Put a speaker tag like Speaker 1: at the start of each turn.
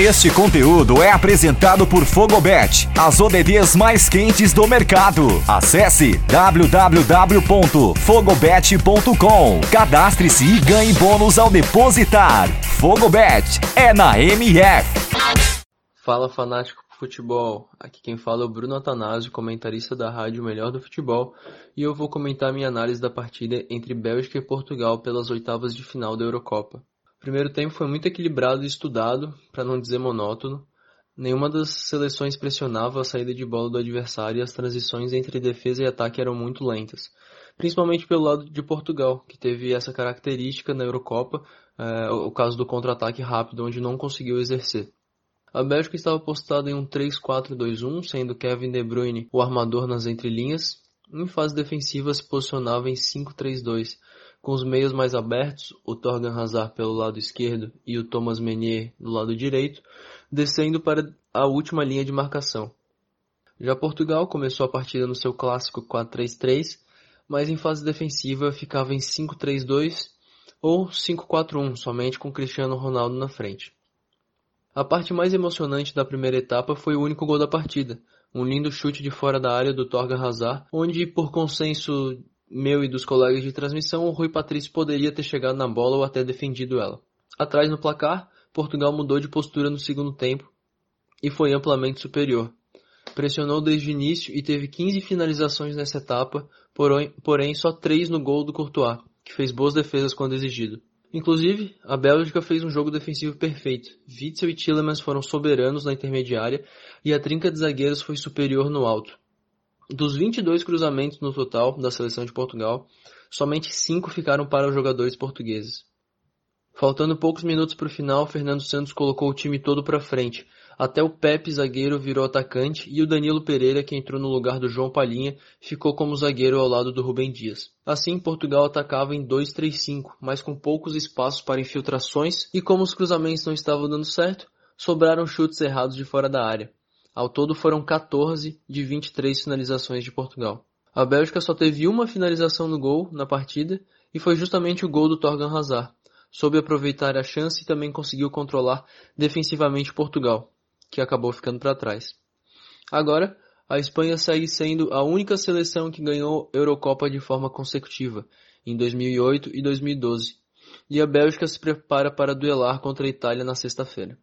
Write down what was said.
Speaker 1: Este conteúdo é apresentado por Fogobet, as ODDs mais quentes do mercado. Acesse www.fogobet.com. Cadastre-se e ganhe bônus ao depositar. Fogobet é na MF.
Speaker 2: Fala fanático futebol. Aqui quem fala é o Bruno Atanásio, comentarista da rádio Melhor do Futebol, e eu vou comentar minha análise da partida entre Bélgica e Portugal pelas oitavas de final da Eurocopa. O primeiro tempo foi muito equilibrado e estudado, para não dizer monótono. Nenhuma das seleções pressionava a saída de bola do adversário e as transições entre defesa e ataque eram muito lentas. Principalmente pelo lado de Portugal, que teve essa característica na Eurocopa, é, o caso do contra-ataque rápido, onde não conseguiu exercer. A Bélgica estava postada em um 3-4-2-1, sendo Kevin De Bruyne o armador nas entrelinhas. Em fase defensiva se posicionava em 5-3-2, com os meios mais abertos, o Torgan Hazard pelo lado esquerdo e o Thomas Meunier do lado direito, descendo para a última linha de marcação. Já Portugal começou a partida no seu clássico 4-3-3, mas em fase defensiva ficava em 5-3-2 ou 5-4-1, somente com Cristiano Ronaldo na frente. A parte mais emocionante da primeira etapa foi o único gol da partida, um lindo chute de fora da área do Torgan Hazard, onde, por consenso meu e dos colegas de transmissão, o Rui Patrício poderia ter chegado na bola ou até defendido ela. Atrás no placar, Portugal mudou de postura no segundo tempo e foi amplamente superior. Pressionou desde o início e teve 15 finalizações nessa etapa, porém só 3 no gol do Courtois, que fez boas defesas quando exigido. Inclusive, a Bélgica fez um jogo defensivo perfeito. Witzel e Tillemans foram soberanos na intermediária e a trinca de zagueiros foi superior no alto. Dos 22 cruzamentos no total da seleção de Portugal, somente 5 ficaram para os jogadores portugueses. Faltando poucos minutos para o final, Fernando Santos colocou o time todo para frente. Até o Pepe, zagueiro, virou atacante e o Danilo Pereira, que entrou no lugar do João Palhinha, ficou como zagueiro ao lado do Rubem Dias. Assim, Portugal atacava em 2-3-5, mas com poucos espaços para infiltrações e como os cruzamentos não estavam dando certo, sobraram chutes errados de fora da área. Ao todo foram 14 de 23 finalizações de Portugal. A Bélgica só teve uma finalização no gol na partida e foi justamente o gol do Torgan Hazard. Soube aproveitar a chance e também conseguiu controlar defensivamente Portugal, que acabou ficando para trás. Agora, a Espanha segue sendo a única seleção que ganhou Eurocopa de forma consecutiva, em 2008 e 2012, e a Bélgica se prepara para duelar contra a Itália na sexta-feira.